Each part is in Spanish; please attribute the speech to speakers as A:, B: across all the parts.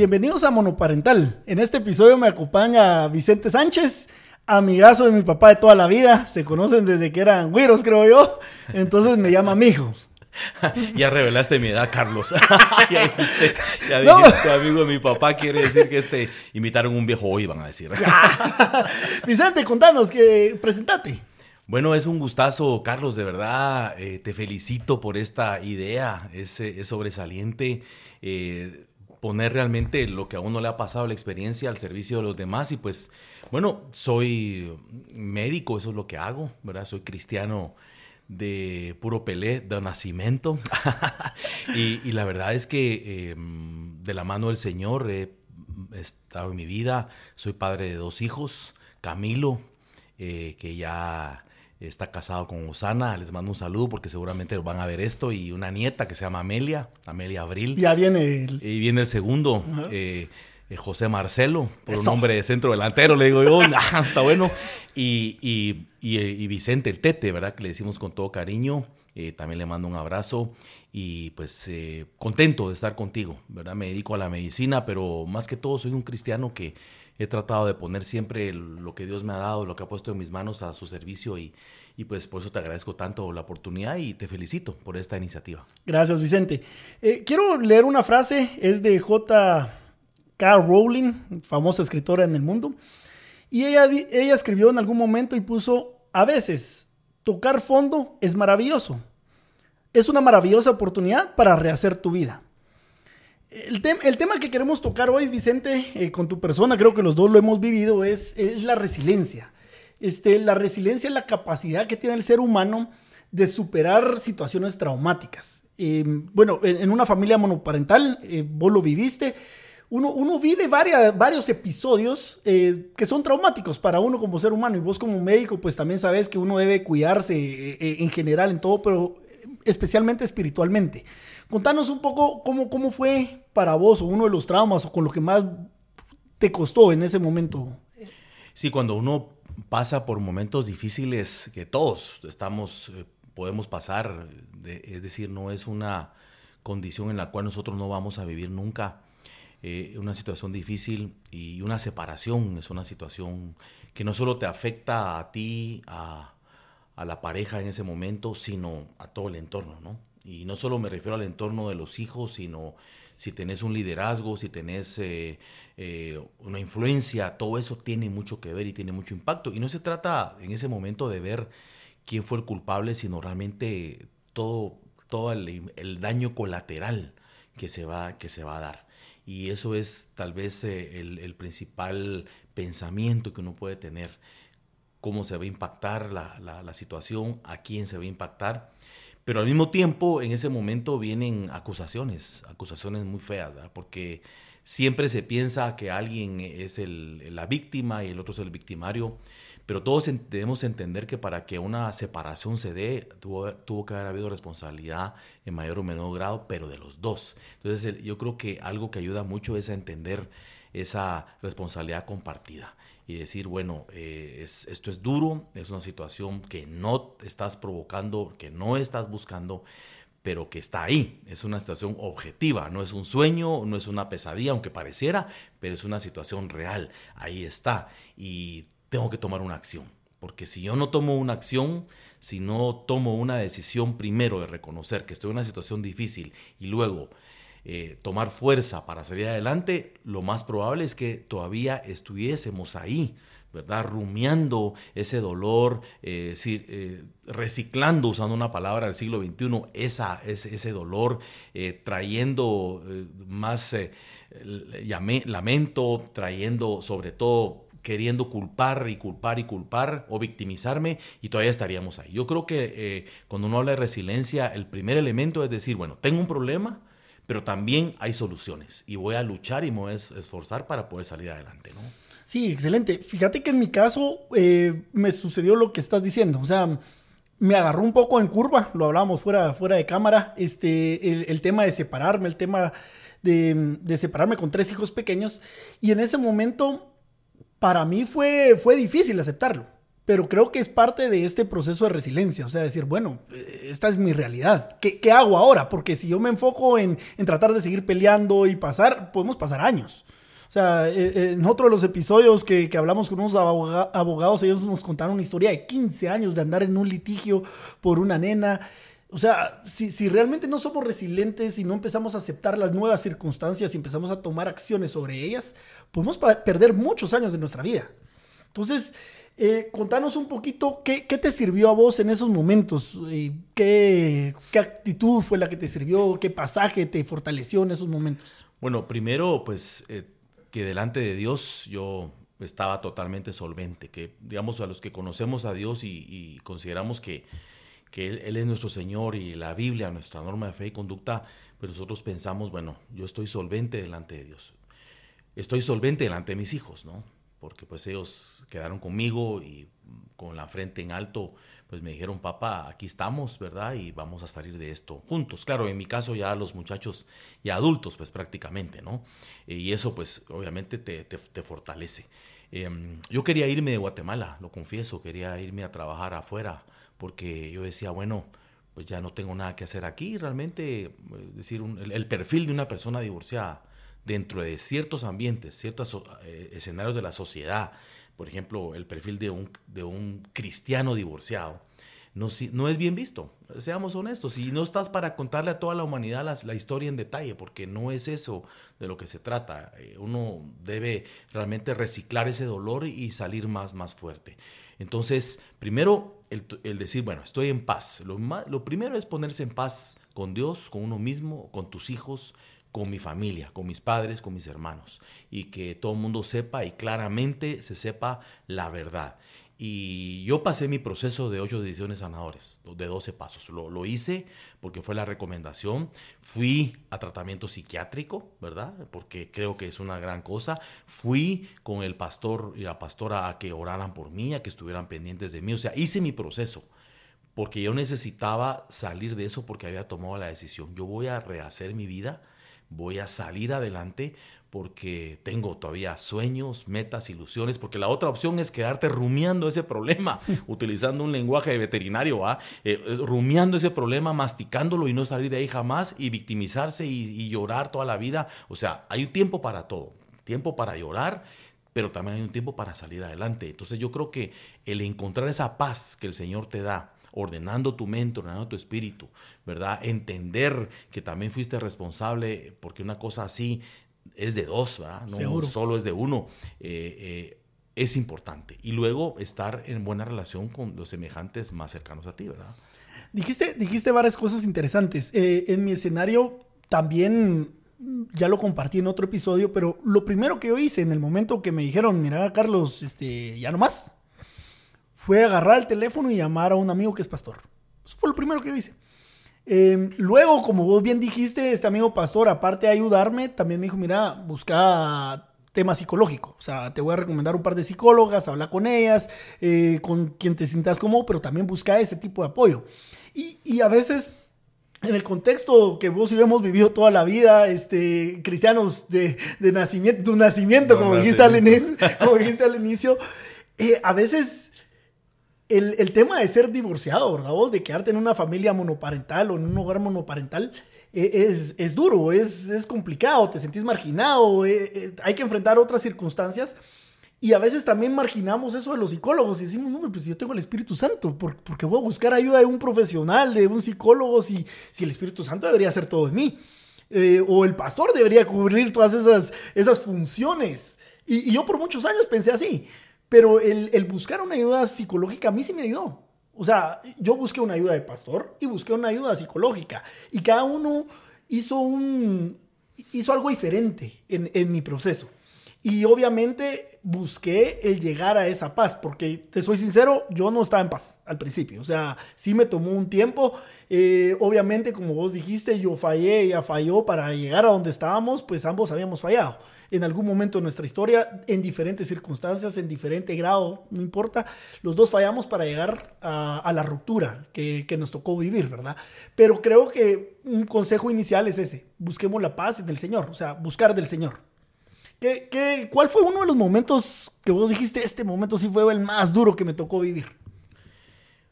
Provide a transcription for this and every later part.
A: Bienvenidos a Monoparental. En este episodio me acompaña Vicente Sánchez, amigazo de mi papá de toda la vida. Se conocen desde que eran güiros, creo yo. Entonces me llama mijo.
B: ya revelaste mi edad, Carlos. ya dijiste, ya dijiste amigo de mi papá, quiere decir que este imitaron un viejo hoy, van a decir.
A: Vicente, contanos, que presentate.
B: Bueno, es un gustazo, Carlos, de verdad. Eh, te felicito por esta idea, es, es sobresaliente. Eh, poner realmente lo que a uno le ha pasado, la experiencia al servicio de los demás. Y pues, bueno, soy médico, eso es lo que hago, ¿verdad? Soy cristiano de puro pelé, de nacimiento. y, la verdad es que em, de la mano del Señor he estado en mi vida. Soy padre de dos hijos, Camilo, eh, que ya está casado con Osana, les mando un saludo porque seguramente van a ver esto, y una nieta que se llama Amelia, Amelia Abril.
A: Ya viene el...
B: Y viene el segundo, eh, eh, José Marcelo, por un nombre de centro delantero, le digo yo, está bueno. Y, y, y, Vicente, el Tete, ¿verdad? Que le decimos con todo cariño. Eh, también le mando un abrazo y pues eh, contento de estar contigo, ¿verdad? Me dedico a la medicina, pero más que todo soy un cristiano que he tratado de poner siempre lo que Dios me ha dado, lo que ha puesto en mis manos a su servicio y, pues por eso te agradezco tanto la oportunidad y te felicito por esta iniciativa.
A: Gracias, Vicente. quiero leer una frase, es de J. K. Rowling, famosa escritora en el mundo. Y ella, ella escribió en algún momento y puso, a veces, tocar fondo es maravilloso. Es una maravillosa oportunidad para rehacer tu vida. El, el tema que queremos tocar hoy, Vicente, eh, con tu persona, creo que los dos lo hemos vivido, es, la resiliencia. Este, la resiliencia es la capacidad que tiene el ser humano de superar situaciones traumáticas. Eh, bueno, en, una familia monoparental, eh, vos lo viviste, uno, vive varios episodios eh, que son traumáticos para uno como ser humano y vos como médico pues también sabes que uno debe cuidarse en general en todo, pero especialmente espiritualmente. Contanos un poco cómo, cómo fue para vos o uno de los traumas o con lo que más te costó en ese momento.
B: Sí, cuando uno pasa por momentos difíciles que todos estamos, podemos pasar, es decir, no es una condición en la cual nosotros no vamos a vivir nunca eh, una situación difícil y una separación es una situación que no solo te afecta a ti, a, la pareja en ese momento, sino a todo el entorno, ¿no? Y no solo me refiero al entorno de los hijos, sino si tenés un liderazgo, si tenés eh, eh, una influencia, todo eso tiene mucho que ver y tiene mucho impacto. Y no se trata en ese momento de ver quién fue el culpable, sino realmente todo, todo el, el daño colateral que se va, que se va a dar. Y eso es tal vez eh, el, principal pensamiento que uno puede tener, cómo se va a impactar la, situación, a quién se va a impactar. Pero al mismo tiempo, en ese momento vienen acusaciones, acusaciones muy feas, porque siempre se piensa que alguien es la víctima y el otro es el victimario. Pero todos debemos entender que para que una separación se dé, tuvo, tuvo, que haber habido responsabilidad en mayor o menor grado, pero de los dos. Entonces yo creo que algo que ayuda mucho es a entender esa responsabilidad compartida y decir, bueno, eh, esto es duro, es una situación que no estás provocando, que no estás buscando, pero que está ahí. Es una situación objetiva, no es un sueño, no es una pesadilla, aunque pareciera, pero es una situación real. Ahí está. Y tengo que tomar una acción. Porque si yo no tomo una acción, si no tomo una decisión primero de reconocer que estoy en una situación difícil y luego eh, tomar fuerza para salir adelante, lo más probable es que todavía estuviésemos ahí, ¿verdad? Rumiando ese dolor, eh, eh, reciclando, usando una palabra del siglo XXI, esa, ese, ese dolor, trayendo más lamento, trayendo sobre todo queriendo culpar y culpar y culpar o victimizarme y todavía estaríamos ahí. Yo creo que eh, cuando uno habla de resiliencia, el primer elemento es decir, bueno, tengo un problema, pero también hay soluciones y voy a luchar y me voy a esforzar para poder salir adelante, ¿no?
A: Sí, excelente. Fíjate que en mi caso eh, me sucedió lo que estás diciendo, o sea, me agarró un poco en curva, lo hablábamos fuera, fuera de cámara, este, el, tema de separarme, el tema de, de separarme con tres hijos pequeños y en ese momento para mí fue, fue difícil aceptarlo. Pero creo que es parte de este proceso de resiliencia, o sea, decir, bueno, eh, esta es mi realidad, ¿qué, qué hago ahora? Porque si yo me enfoco en, en, tratar de seguir peleando y pasar, podemos pasar años. O sea, eh, eh, en otro de los episodios que, que hablamos con unos abogados, ellos nos contaron una historia de 15 años de andar en un litigio por una nena. O sea, si, si, realmente no somos resilientes y no empezamos a aceptar las nuevas circunstancias y empezamos a tomar acciones sobre ellas, podemos perder muchos años de nuestra vida. Entonces, eh, contanos un poquito qué, te sirvió a vos en esos momentos, qué, qué actitud fue la que te sirvió, qué pasaje te fortaleció en esos momentos.
B: Bueno, primero, pues eh, que delante de Dios yo estaba totalmente solvente, que digamos a los que conocemos a Dios y, y consideramos que, que él, él, es nuestro Señor y la Biblia, nuestra norma de fe y conducta, pues nosotros pensamos, bueno, yo estoy solvente delante de Dios. Estoy solvente delante de mis hijos, ¿no? Porque pues ellos quedaron conmigo y con la frente en alto, pues me dijeron, papá, aquí estamos, ¿verdad? Y vamos a salir de esto juntos. Claro, en mi caso ya los muchachos ya adultos, pues prácticamente, ¿no? Y eso pues obviamente te, te, te fortalece. Eh, yo quería irme de Guatemala, lo confieso, quería irme a trabajar afuera, porque yo decía, bueno, pues ya no tengo nada que hacer aquí, realmente, es eh, decir, un, el, el perfil de una persona divorciada dentro de ciertos ambientes, ciertos eh, escenarios de la sociedad, por ejemplo, el perfil de un, de un cristiano divorciado, no, no, es bien visto. Seamos honestos. Y no estás para contarle a toda la humanidad la, historia en detalle, porque no es eso de lo que se trata. Eh, uno debe realmente reciclar ese dolor y salir más, más fuerte. Entonces, primero, el, el decir, bueno, estoy en paz. Lo, lo primero es ponerse en paz con Dios, con uno mismo, con tus hijos, con mi familia, con mis padres, con mis hermanos, y que todo el mundo sepa y claramente se sepa la verdad. Y yo pasé mi proceso de ocho decisiones sanadores, de 12 pasos. Lo, lo, hice porque fue la recomendación. Fui a tratamiento psiquiátrico, ¿verdad? Porque creo que es una gran cosa. Fui con el pastor y la pastora a que oraran por mí, a que estuvieran pendientes de mí. O sea, hice mi proceso porque yo necesitaba salir de eso porque había tomado la decisión. Yo voy a rehacer mi vida voy a salir adelante porque tengo todavía sueños, metas, ilusiones, porque la otra opción es quedarte rumiando ese problema, utilizando un lenguaje de veterinario, eh, rumiando ese problema, masticándolo y no salir de ahí jamás y victimizarse y, y llorar toda la vida. O sea, hay un tiempo para todo, tiempo para llorar pero también hay un tiempo para salir adelante. Entonces yo creo que el encontrar esa paz que el Señor te da, ordenando tu mente, ordenando tu espíritu, ¿verdad? Entender que también fuiste responsable, porque una cosa así es de dos, ¿verdad? No Seguro. solo es de uno. Eh, eh, es importante. Y luego estar en buena relación con los semejantes más cercanos a ti, ¿verdad?
A: Dijiste, dijiste varias cosas interesantes. Eh, en mi escenario también ya lo compartí en otro episodio, pero lo primero que yo hice en el momento que me dijeron, mira, Carlos, este, ya no más, fue agarrar el teléfono y llamar a un amigo que es pastor. Eso fue lo primero que yo hice. Eh, luego, como vos bien dijiste, este amigo pastor, aparte de ayudarme, también me dijo, mira, busca tema psicológico. O sea, te voy a recomendar un par de psicólogas, habla con ellas, eh, con quien te sientas cómodo, pero también busca ese tipo de apoyo. Y, y, a veces, en el contexto que vos y yo hemos vivido toda la vida, este, cristianos de, de nacimiento, tu nacimiento, no, como, dijiste al inicio, como dijiste al inicio, eh, a veces el, el, tema de ser divorciado, ¿verdad? Vos, de quedarte en una familia monoparental o en un hogar monoparental, eh, es, es, duro, es, es, complicado, te sentís marginado, eh, eh, hay que enfrentar otras circunstancias. Y a veces también marginamos eso de los psicólogos y decimos, no, pues yo tengo el Espíritu Santo, ¿por, porque voy a buscar ayuda de un profesional, de un psicólogo, si, si el Espíritu Santo debería hacer todo de mí. Eh, o el pastor debería cubrir todas esas, esas funciones. Y yo por muchos años pensé así. Pero el, el, buscar una ayuda psicológica a mí sí me ayudó. O sea, yo busqué una ayuda de pastor y busqué una ayuda psicológica. Y cada uno hizo, un, hizo algo diferente en, en mi proceso. Y obviamente busqué el llegar a esa paz, porque te soy sincero, yo no estaba en paz al principio. O sea, sí me tomó un tiempo. Eh, obviamente, como vos dijiste, yo fallé, ella falló para llegar a donde estábamos, pues ambos habíamos fallado en algún momento de nuestra historia, en diferentes circunstancias, en diferente grado, no importa, los dos fallamos para llegar a, la ruptura que, nos tocó vivir, ¿verdad? Pero creo que un consejo inicial es ese, busquemos la paz en el Señor, o sea, buscar del Señor. ¿Qué, qué, cuál fue uno de los momentos que vos dijiste, este momento sí fue el más duro que me tocó vivir?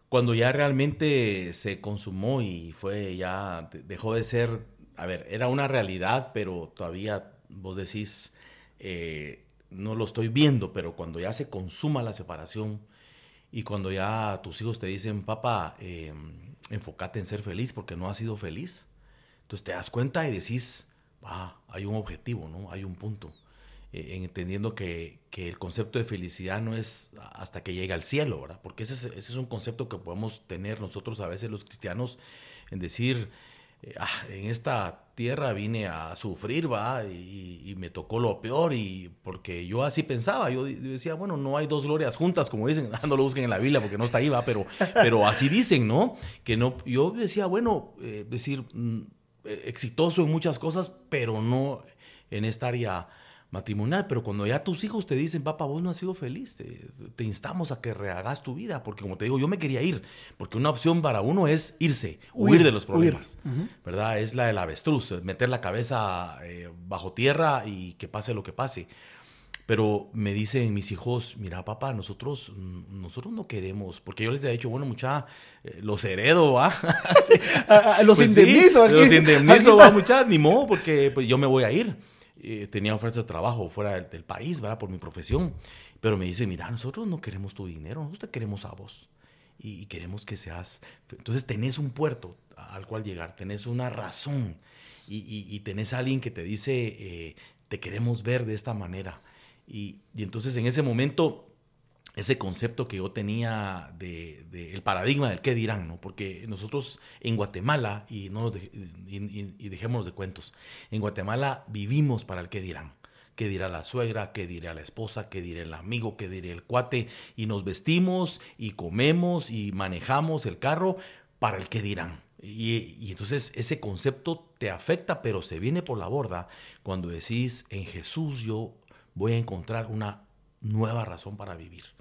B: Cuando ya realmente se consumó y fue ya, dejó de ser, a ver, era una realidad, pero todavía vos decís, eh, no lo estoy viendo, pero cuando ya se consuma la separación y cuando ya tus hijos te dicen, papá, eh, enfócate en ser feliz porque no has sido feliz, entonces te das cuenta y decís, ah, hay un objetivo, ¿no? Hay un punto. Eh, en entendiendo que, que, el concepto de felicidad no es hasta que llega al cielo, ¿verdad? Porque ese es, ese es un concepto que podemos tener nosotros a veces los cristianos en decir, eh, ah, en esta tierra vine a sufrir, va, y, me tocó lo peor, y porque yo así pensaba, yo, decía, bueno, no hay dos glorias juntas, como dicen, no lo busquen en la Biblia porque no está ahí, va, pero, pero así dicen, ¿no? Que no, yo decía, bueno, eh, decir, mm, exitoso en muchas cosas, pero no en esta área matrimonial, pero cuando ya tus hijos te dicen, papá, vos no has sido feliz, te, instamos a que rehagas tu vida, porque como te digo, yo me quería ir, porque una opción para uno es irse, huir, de los problemas, ¿verdad? Es la del avestruz, meter la cabeza eh, bajo tierra y que pase lo que pase. Pero me dicen mis hijos, mira papá, nosotros, mm, nosotros no queremos, porque yo les he dicho, bueno, mucha, eh, los heredo, ¿va?
A: los pues indemnizo.
B: los indemnizo, va, mucha, ni modo, porque pues, yo me voy a ir. Eh, tenía ofertas de trabajo fuera del, país, ¿verdad? Por mi profesión. Pero me dice, mira, nosotros no queremos tu dinero, nosotros te queremos a vos. Y, queremos que seas... Entonces tenés un puerto al cual llegar, tenés una razón y, tenés a alguien que te dice, eh, te queremos ver de esta manera. Y, y entonces en ese momento ese concepto que yo tenía de, el paradigma del qué dirán, ¿no? Porque nosotros en Guatemala, y, no y, dejémonos de cuentos, en Guatemala vivimos para el qué dirán. ¿Qué dirá la suegra? ¿Qué dirá la esposa? ¿Qué dirá el amigo? ¿Qué dirá el cuate? Y nos vestimos y comemos y manejamos el carro para el qué dirán. Y, y, entonces ese concepto te afecta, pero se viene por la borda cuando decís, en Jesús yo voy a encontrar una nueva razón para vivir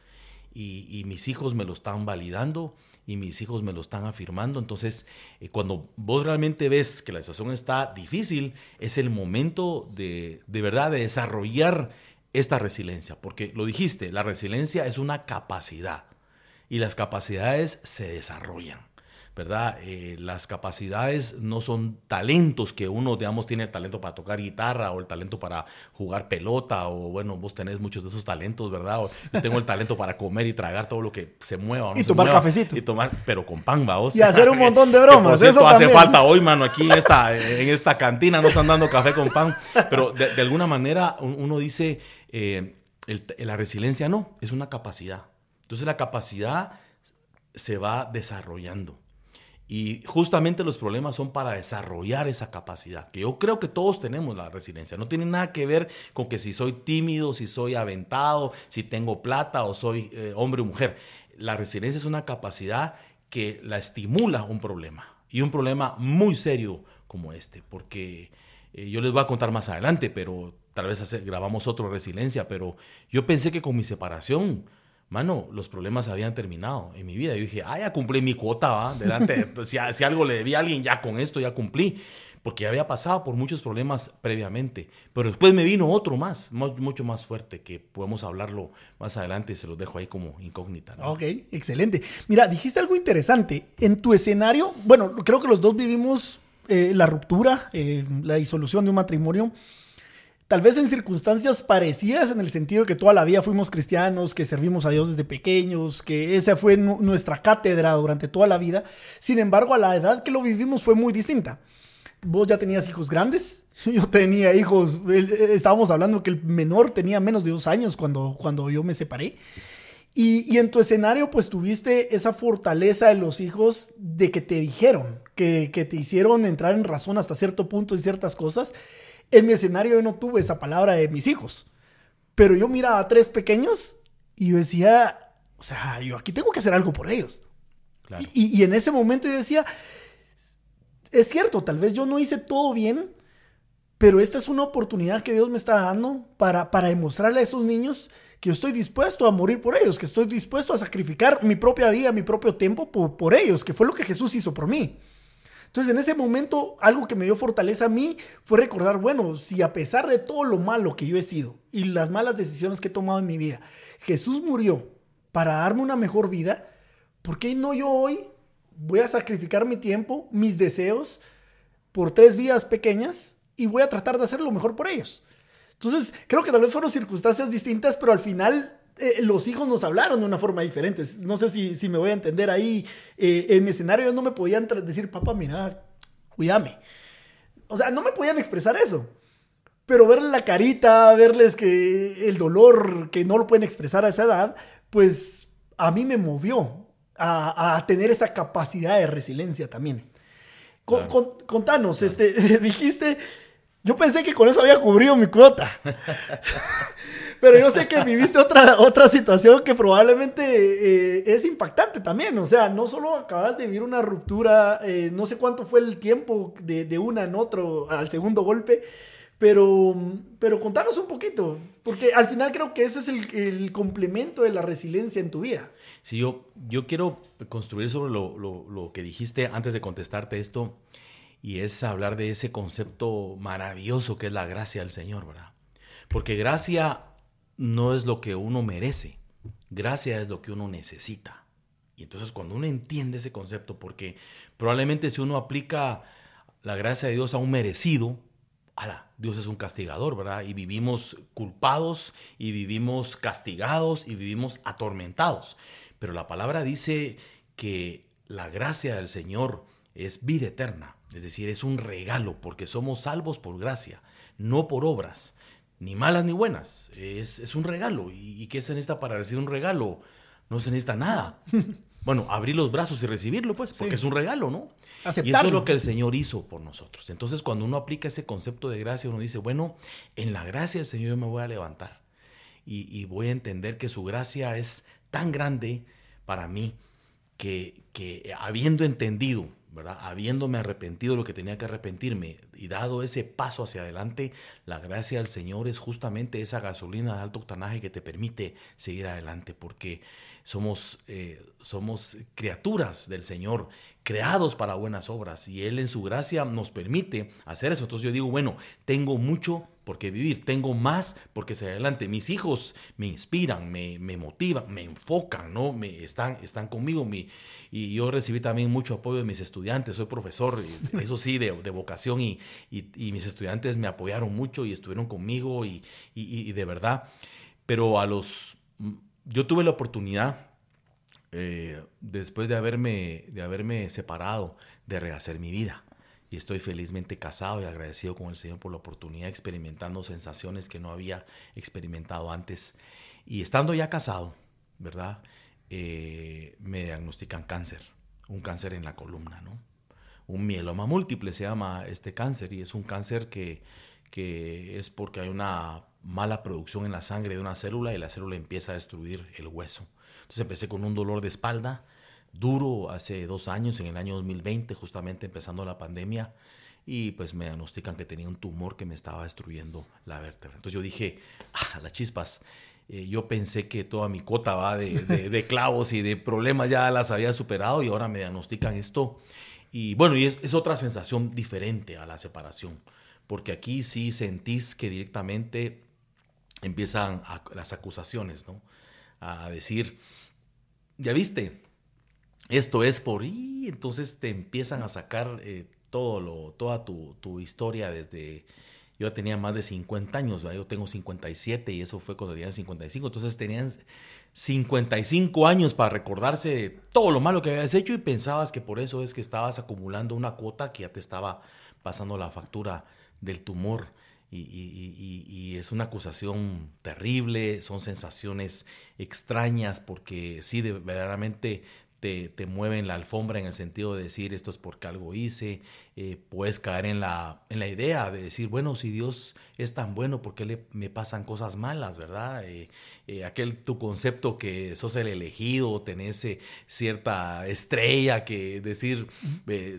B: y, mis hijos me lo están validando y mis hijos me lo están afirmando. Entonces, eh, cuando vos realmente ves que la situación está difícil, es el momento de, de verdad de desarrollar esta resiliencia, porque lo dijiste, la resiliencia es una capacidad y las capacidades se desarrollan. ¿Verdad? Eh, las capacidades no son talentos que uno, digamos, tiene el talento para tocar guitarra o el talento para jugar pelota o, bueno, vos tenés muchos de esos talentos, ¿verdad? O, yo tengo el talento para comer y tragar todo lo que se mueva.
A: y tomar cafecito.
B: Y tomar, pero con pan, vamos.
A: Y hacer un montón de bromas.
B: eso hace falta hoy, mano, aquí en esta, en esta cantina no están dando café con pan, pero de, alguna manera uno dice, eh, la resiliencia no, es una capacidad. Entonces la capacidad se va desarrollando. Y justamente los problemas son para desarrollar esa capacidad, que yo creo que todos tenemos la resiliencia. No tiene nada que ver con que si soy tímido, si soy aventado, si tengo plata o soy eh, hombre o mujer. La resiliencia es una capacidad que la estimula un problema. Y un problema muy serio como este, porque eh, yo les voy a contar más adelante, pero tal vez grabamos otro resiliencia, pero yo pensé que con mi separación mano, los problemas habían terminado en mi vida. Yo dije, ah, ya cumplí mi cuota, ¿va? Delante, si, si, algo le debía a alguien, ya con esto ya cumplí. Porque ya había pasado por muchos problemas previamente. Pero después me vino otro más, mucho más fuerte, que podemos hablarlo más adelante y se los dejo ahí como incógnita.
A: Ok, excelente. Mira, dijiste algo interesante. En tu escenario, bueno, creo que los dos vivimos eh, la ruptura, eh, la disolución de un matrimonio tal vez en circunstancias parecidas, en el sentido de que toda la vida fuimos cristianos, que servimos a Dios desde pequeños, que esa fue nuestra cátedra durante toda la vida. Sin embargo, a la edad que lo vivimos fue muy distinta. Vos ya tenías hijos grandes, yo tenía hijos, eh, estábamos hablando que el menor tenía menos de dos años cuando, cuando yo me separé. Y, y, en tu escenario, pues tuviste esa fortaleza de los hijos de que te dijeron, que, que te hicieron entrar en razón hasta cierto punto en ciertas cosas en mi escenario yo no tuve esa palabra de mis hijos. Pero yo miraba a tres pequeños y yo decía, o sea, yo aquí tengo que hacer algo por ellos. Y, en ese momento yo decía, es cierto, tal vez yo no hice todo bien, pero esta es una oportunidad que Dios me está dando para, para demostrarle a esos niños que yo estoy dispuesto a morir por ellos, que estoy dispuesto a sacrificar mi propia vida, mi propio tiempo por, por ellos, que fue lo que Jesús hizo por mí. Entonces, en ese momento, algo que me dio fortaleza a mí fue recordar, bueno, si a pesar de todo lo malo que yo he sido y las malas decisiones que he tomado en mi vida, Jesús murió para darme una mejor vida, ¿por qué no yo hoy voy a sacrificar mi tiempo, mis deseos, por tres vidas pequeñas y voy a tratar de hacer lo mejor por ellos? Entonces, creo que tal vez fueron circunstancias distintas, pero al final eh, los hijos nos hablaron de una forma diferente. No sé si, si me voy a entender ahí. Eh, en mi escenario ellos no me podían decir, papá, mira, cuídame. O sea, no me podían expresar eso. Pero verle la carita, verles que el dolor que no lo pueden expresar a esa edad, pues a mí me movió a, tener esa capacidad de resiliencia también. contanos, este, dijiste, yo pensé que con eso había cubrido mi cuota. Pero yo sé que viviste otra, otra situación que probablemente eh, es impactante también. O sea, no solo acabas de vivir una ruptura, eh, no sé cuánto fue el tiempo de, de, una en otro al segundo golpe, pero, pero contanos un poquito, porque al final creo que ese es el, el complemento de la resiliencia en tu vida.
B: Sí, yo, yo quiero construir sobre lo, lo, lo que dijiste antes de contestarte esto, y es hablar de ese concepto maravilloso que es la gracia del Señor, ¿verdad? Porque gracia no es lo que uno merece, gracia es lo que uno necesita. Y entonces cuando uno entiende ese concepto, porque probablemente si uno aplica la gracia de Dios a un merecido, ala, Dios es un castigador, ¿verdad? Y vivimos culpados y vivimos castigados y vivimos atormentados. Pero la palabra dice que la gracia del Señor es vida eterna, es decir, es un regalo, porque somos salvos por gracia, no por obras ni malas ni buenas. Es, un regalo. ¿Y, qué se necesita para recibir un regalo? No se necesita nada. Bueno, abrir los brazos y recibirlo, pues, porque es un regalo, ¿no? Y eso es lo que el Señor hizo por nosotros. Entonces, cuando uno aplica ese concepto de gracia, uno dice, bueno, en la gracia del Señor yo me voy a levantar. Y, y voy a entender que su gracia es tan grande para mí que, que habiendo entendido Habiéndome arrepentido de lo que tenía que arrepentirme y dado ese paso hacia adelante, la gracia del Señor es justamente esa gasolina de alto octanaje que te permite seguir adelante, porque somos, eh, somos criaturas del Señor, creados para buenas obras, y Él en su gracia nos permite hacer eso. Entonces yo digo, bueno, tengo mucho por qué vivir, tengo más porque se adelante. Mis hijos me inspiran, me, motivan, me enfocan, ¿no? Me, están, están conmigo. y yo recibí también mucho apoyo de mis estudiantes, soy profesor, eso sí, de, vocación, y, mis estudiantes me apoyaron mucho y estuvieron conmigo y, de verdad. Pero a los... Yo tuve la oportunidad, eh, después de haberme, de haberme separado, de rehacer mi vida y estoy felizmente casado y agradecido con el Señor por la oportunidad experimentando sensaciones que no había experimentado antes. Y estando ya casado, ¿verdad? Eh, me diagnostican cáncer, un cáncer en la columna, ¿no? Un mieloma múltiple se llama este cáncer y es un cáncer que, que es porque hay una mala producción en la sangre de una célula y la célula empieza a destruir el hueso. Entonces empecé con un dolor de espalda, duro hace dos años, en el año 2020, justamente empezando la pandemia, y pues me diagnostican que tenía un tumor que me estaba destruyendo la vértebra. Entonces yo dije, ah, las chispas, eh, yo pensé que toda mi cota va de, de, clavos y de problemas ya las había superado y ahora me diagnostican esto. Y bueno, y es, es, otra sensación diferente a la separación, porque aquí sí sentís que directamente empiezan las acusaciones, ¿no? A decir, ya viste, esto es por y entonces te empiezan a sacar eh, todo lo, toda tu, tu, historia desde... Yo tenía más de 50 años, yo tengo 57 y eso fue cuando tenía 55, entonces tenían 55 años para recordarse de todo lo malo que habías hecho y pensabas que por eso es que estabas acumulando una cuota que ya te estaba pasando la factura del tumor. Y, y, es una acusación terrible, son sensaciones extrañas porque sí, de, verdaderamente te, te, mueven la alfombra en el sentido de decir esto es porque algo hice, eh, puedes caer en la, en la idea de decir, bueno, si Dios es tan bueno, ¿por qué le, me pasan cosas malas, verdad? Eh, eh, aquel tu concepto que sos el elegido, tenés cierta estrella que decir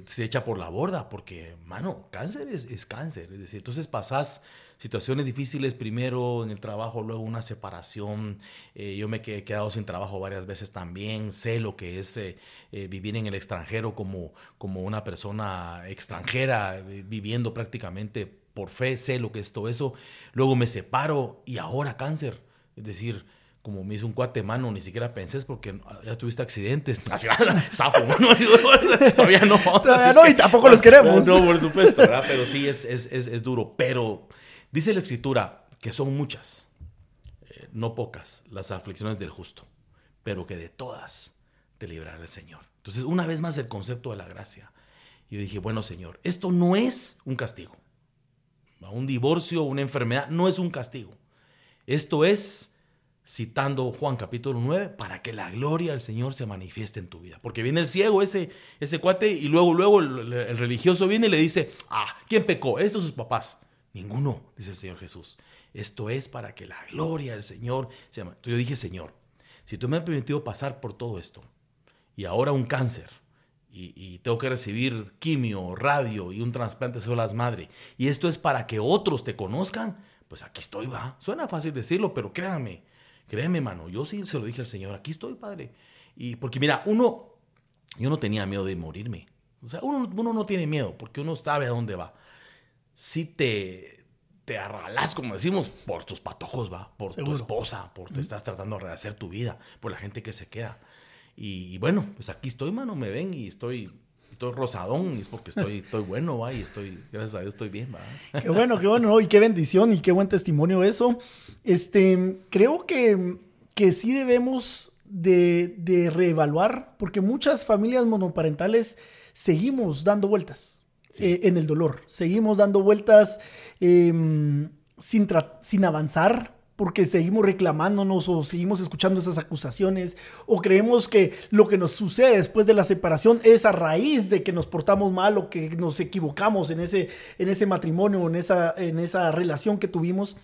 B: se echa por la borda, porque, mano, cáncer es, es cáncer, es decir, entonces pasás situaciones difíciles primero en el trabajo, luego una separación. Eh, yo me he quedado sin trabajo varias veces también. Sé lo que es eh, eh, vivir en el extranjero como, como una persona extranjera, viviendo prácticamente por fe. Sé lo que es todo eso. Luego me separo y ahora cáncer. Es decir, como me hizo un cuate mano, ni siquiera pensé porque ya tuviste accidentes.
A: Todavía no. Todavía no, y tampoco los queremos.
B: No, por supuesto, ¿verdad? Pero sí es, es, es, es duro. Pero Dice la escritura que son muchas, eh, no pocas, las aflicciones del justo, pero que de todas te librará el Señor. Entonces, una vez más el concepto de la gracia. Yo dije, bueno, Señor, esto no es un castigo. Un divorcio, una enfermedad, no es un castigo. Esto es, citando Juan capítulo 9, para que la gloria del Señor se manifieste en tu vida. Porque viene el ciego, ese, ese cuate, y luego, luego el, el religioso viene y le dice, ah, ¿quién pecó? Estos sus papás. Ninguno, dice el Señor Jesús. Esto es para que la gloria del Señor se Yo dije, Señor, si tú me has permitido pasar por todo esto y ahora un cáncer y, tengo que recibir quimio, radio y un trasplante de células madre y esto es para que otros te conozcan, pues aquí estoy, va. Suena fácil decirlo, pero créame, créeme, mano. Yo sí se lo dije al Señor, aquí estoy, Padre. Y porque mira, uno, yo no tenía miedo de morirme. O sea, uno, uno no tiene miedo porque uno sabe a dónde va si te, te arralas, como decimos, por tus patojos, va, por tu esposa, por te estás tratando de rehacer tu vida, por la gente que se queda. Y, bueno, pues aquí estoy, mano, me ven y estoy, estoy rosadón, y es porque estoy, estoy bueno, va, y estoy, gracias a Dios, estoy bien, va.
A: Qué bueno, qué bueno, y qué bendición y qué buen testimonio eso. Este, creo que, que sí debemos de, de reevaluar, porque muchas familias monoparentales seguimos dando vueltas eh, en el dolor. Seguimos dando vueltas em, sin, sin avanzar porque seguimos reclamándonos o seguimos escuchando esas acusaciones o creemos que lo que nos sucede después de la separación es a raíz de que nos portamos mal o que nos equivocamos en ese, en ese matrimonio, en esa, en esa relación que tuvimos.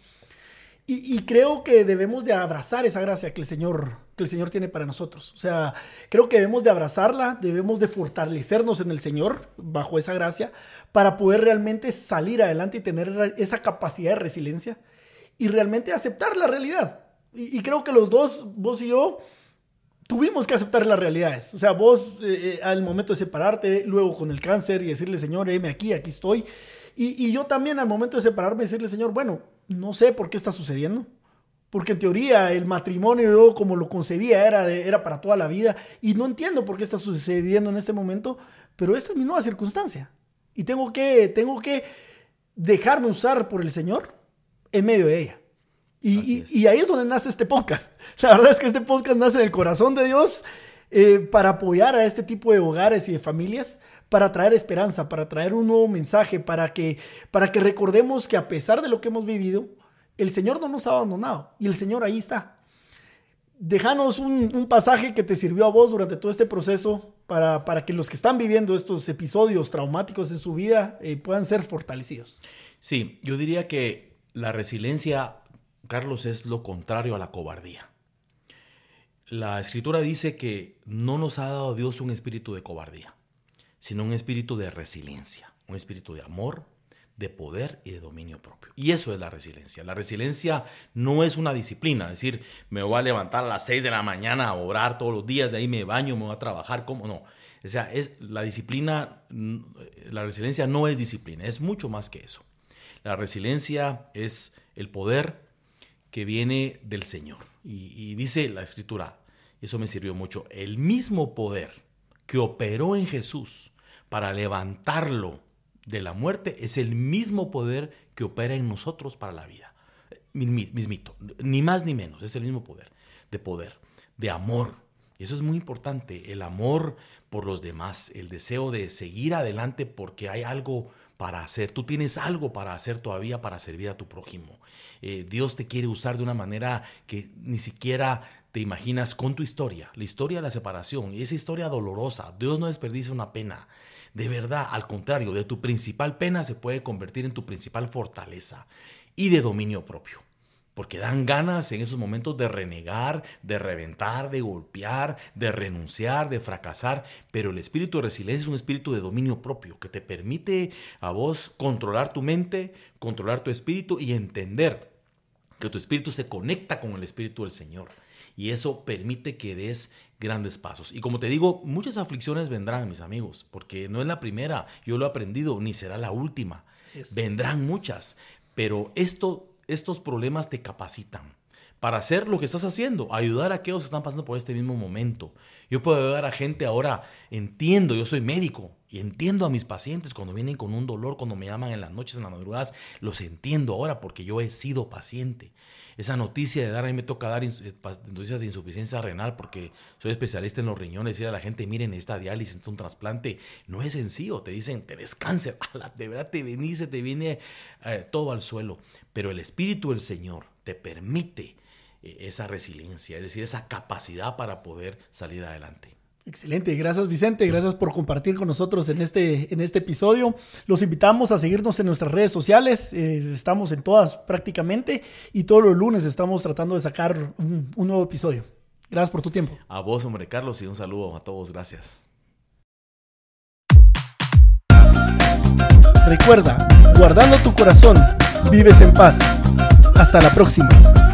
A: Y, creo que debemos de abrazar esa gracia que el Señor que el Señor tiene para nosotros. O sea, creo que debemos de abrazarla, debemos de fortalecernos en el Señor bajo esa gracia para poder realmente salir adelante y tener esa capacidad de resiliencia y realmente aceptar la realidad. Y, creo que los dos, vos y yo, tuvimos que aceptar las realidades. O sea, vos eh, eh, al momento de separarte, luego con el cáncer y decirle, Señor, heme aquí, aquí estoy. Y, yo también al momento de separarme, decirle, Señor, bueno, no sé por qué está sucediendo. Porque en teoría el matrimonio yo como lo concebía era, era para toda la vida y no entiendo por qué está sucediendo en este momento, pero esta es mi nueva circunstancia y tengo que, tengo que dejarme usar por el Señor en medio de ella. Y, y, ahí es donde nace este podcast. La verdad es que este podcast nace del corazón de Dios eh, para apoyar a este tipo de hogares y de familias, para traer esperanza, para traer un nuevo mensaje, para que, para que recordemos que a pesar de lo que hemos vivido, el Señor no nos ha abandonado y el Señor ahí está. Déjanos un, pasaje que te sirvió a vos durante todo este proceso para, para, que los que están viviendo estos episodios traumáticos en su vida eh, puedan ser fortalecidos.
B: Sí, yo diría que la resiliencia, Carlos, es lo contrario a la cobardía. La escritura dice que no nos ha dado Dios un espíritu de cobardía, sino un espíritu de resiliencia, un espíritu de amor, de poder y de dominio propio. Y eso es la resiliencia. La resiliencia no es una disciplina, es decir, me voy a levantar a las 6 de la mañana a orar todos los días, de ahí me baño, me voy a trabajar, ¿cómo no? O sea, es la disciplina, la resiliencia no es disciplina, es mucho más que eso. La resiliencia es el poder que viene del Señor. Y, y dice la escritura, eso me sirvió mucho. El mismo poder que operó en Jesús para levantarlo de la muerte es el mismo poder que opera en nosotros para la vida. Mismito, ni más ni menos, es el mismo poder, de poder, de amor. Y eso es muy importante, el amor por los demás, el deseo de seguir adelante porque hay algo para hacer. Tú tienes algo para hacer todavía para servir a tu prójimo. Eh, Dios te quiere usar de una manera que ni siquiera te imaginas con tu historia, la historia de la separación, y esa historia dolorosa. Dios no desperdicia una pena. De verdad, al contrario, de tu principal pena se puede convertir en tu principal fortaleza y de dominio propio. Porque dan ganas en esos momentos de renegar, de reventar, de golpear, de renunciar, de fracasar, pero el espíritu de resiliencia es un espíritu de dominio propio que te permite a vos controlar tu mente, controlar tu espíritu y entender que tu espíritu se conecta con el espíritu del Señor. Y eso permite que des grandes pasos. Y como te digo, muchas aflicciones vendrán, mis amigos, porque no es la primera, yo lo he aprendido, ni será la última. Vendrán muchas, pero esto estos problemas te capacitan para hacer lo que estás haciendo, ayudar a aquellos que están pasando por este mismo momento. Yo puedo ayudar a gente ahora, entiendo, yo soy médico y entiendo a mis pacientes cuando vienen con un dolor, cuando me llaman en las noches, en las madrugadas, los entiendo ahora porque yo he sido paciente. Esa noticia de dar, a mí me toca dar eh, noticias de insuficiencia renal porque soy especialista en los riñones, decir a la gente, miren, esta diálisis, un trasplante, no es sencillo, te dicen, tenés cáncer, de verdad te venís, te viene eh, todo al suelo, pero el Espíritu del Señor te permite eh, esa resiliencia, es decir, esa capacidad para poder salir adelante.
A: Excelente, gracias Vicente, gracias por compartir con nosotros en este, en este episodio. Los invitamos a seguirnos en nuestras redes sociales, eh, estamos en todas prácticamente y todos los lunes estamos tratando de sacar un, un nuevo episodio. Gracias por tu tiempo.
B: A vos, hombre Carlos, y un saludo a todos, gracias.
A: Recuerda, guardando tu corazón, vives en paz. Hasta la próxima.